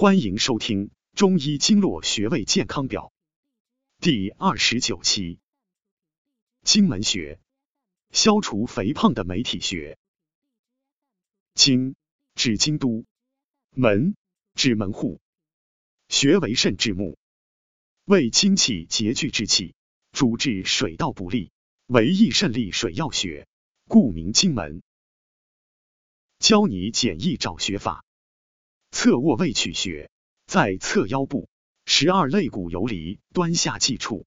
欢迎收听《中医经络穴位健康表》第二十九期。荆门穴，消除肥胖的美体穴。荆，指京都；门，指门户。穴为肾之目，为精气结聚之气，主治水道不利，为益肾利水要穴，故名荆门。教你简易找穴法。侧卧位取穴，在侧腰部十二肋骨游离端下际处，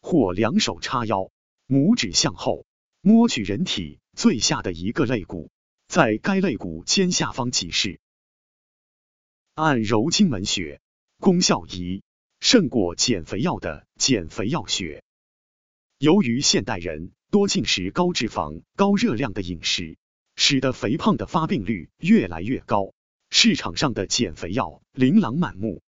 或两手叉腰，拇指向后摸取人体最下的一个肋骨，在该肋骨尖下方即是。按揉经门穴，功效一，胜过减肥药的减肥药穴。由于现代人多进食高脂肪、高热量的饮食，使得肥胖的发病率越来越高。市场上的减肥药琳琅满目，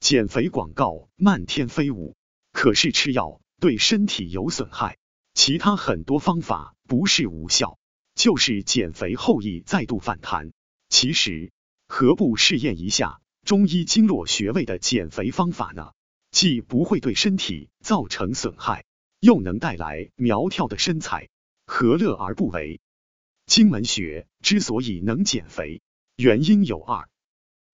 减肥广告漫天飞舞。可是吃药对身体有损害，其他很多方法不是无效，就是减肥后易再度反弹。其实何不试验一下中医经络穴位的减肥方法呢？既不会对身体造成损害，又能带来苗条的身材，何乐而不为？经门穴之所以能减肥。原因有二，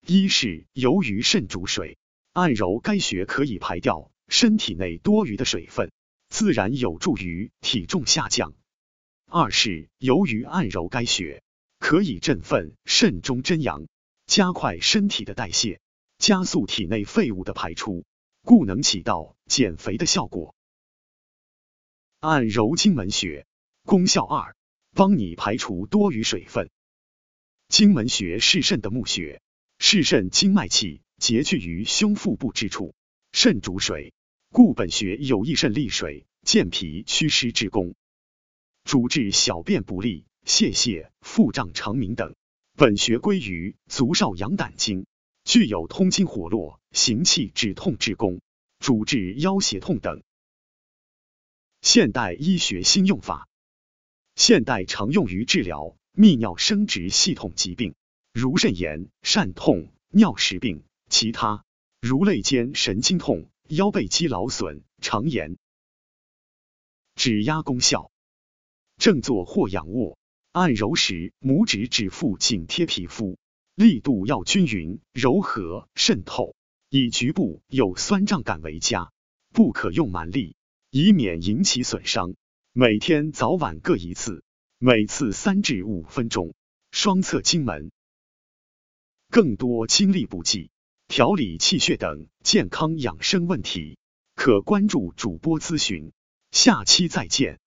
一是由于肾主水，按揉该穴可以排掉身体内多余的水分，自然有助于体重下降；二是由于按揉该穴可以振奋肾中真阳，加快身体的代谢，加速体内废物的排出，故能起到减肥的效果。按揉经门穴，功效二，帮你排除多余水分。经门穴是肾的募穴，是肾经脉气结聚于胸腹部之处。肾主水，故本穴有益肾利水、健脾祛湿之功，主治小便不利、泄泻、腹胀肠鸣等。本穴归于足少阳胆经，具有通经活络、行气止痛之功，主治腰胁痛等。现代医学新用法，现代常用于治疗。泌尿生殖系统疾病，如肾炎、疝痛、尿失病；其他如肋间神经痛、腰背肌劳损、肠炎。指压功效：正坐或仰卧，按揉时拇指指腹紧贴皮肤，力度要均匀、柔和、渗透，以局部有酸胀感为佳，不可用蛮力，以免引起损伤。每天早晚各一次。每次三至五分钟，双侧经门。更多精力补剂、调理气血等健康养生问题，可关注主播咨询。下期再见。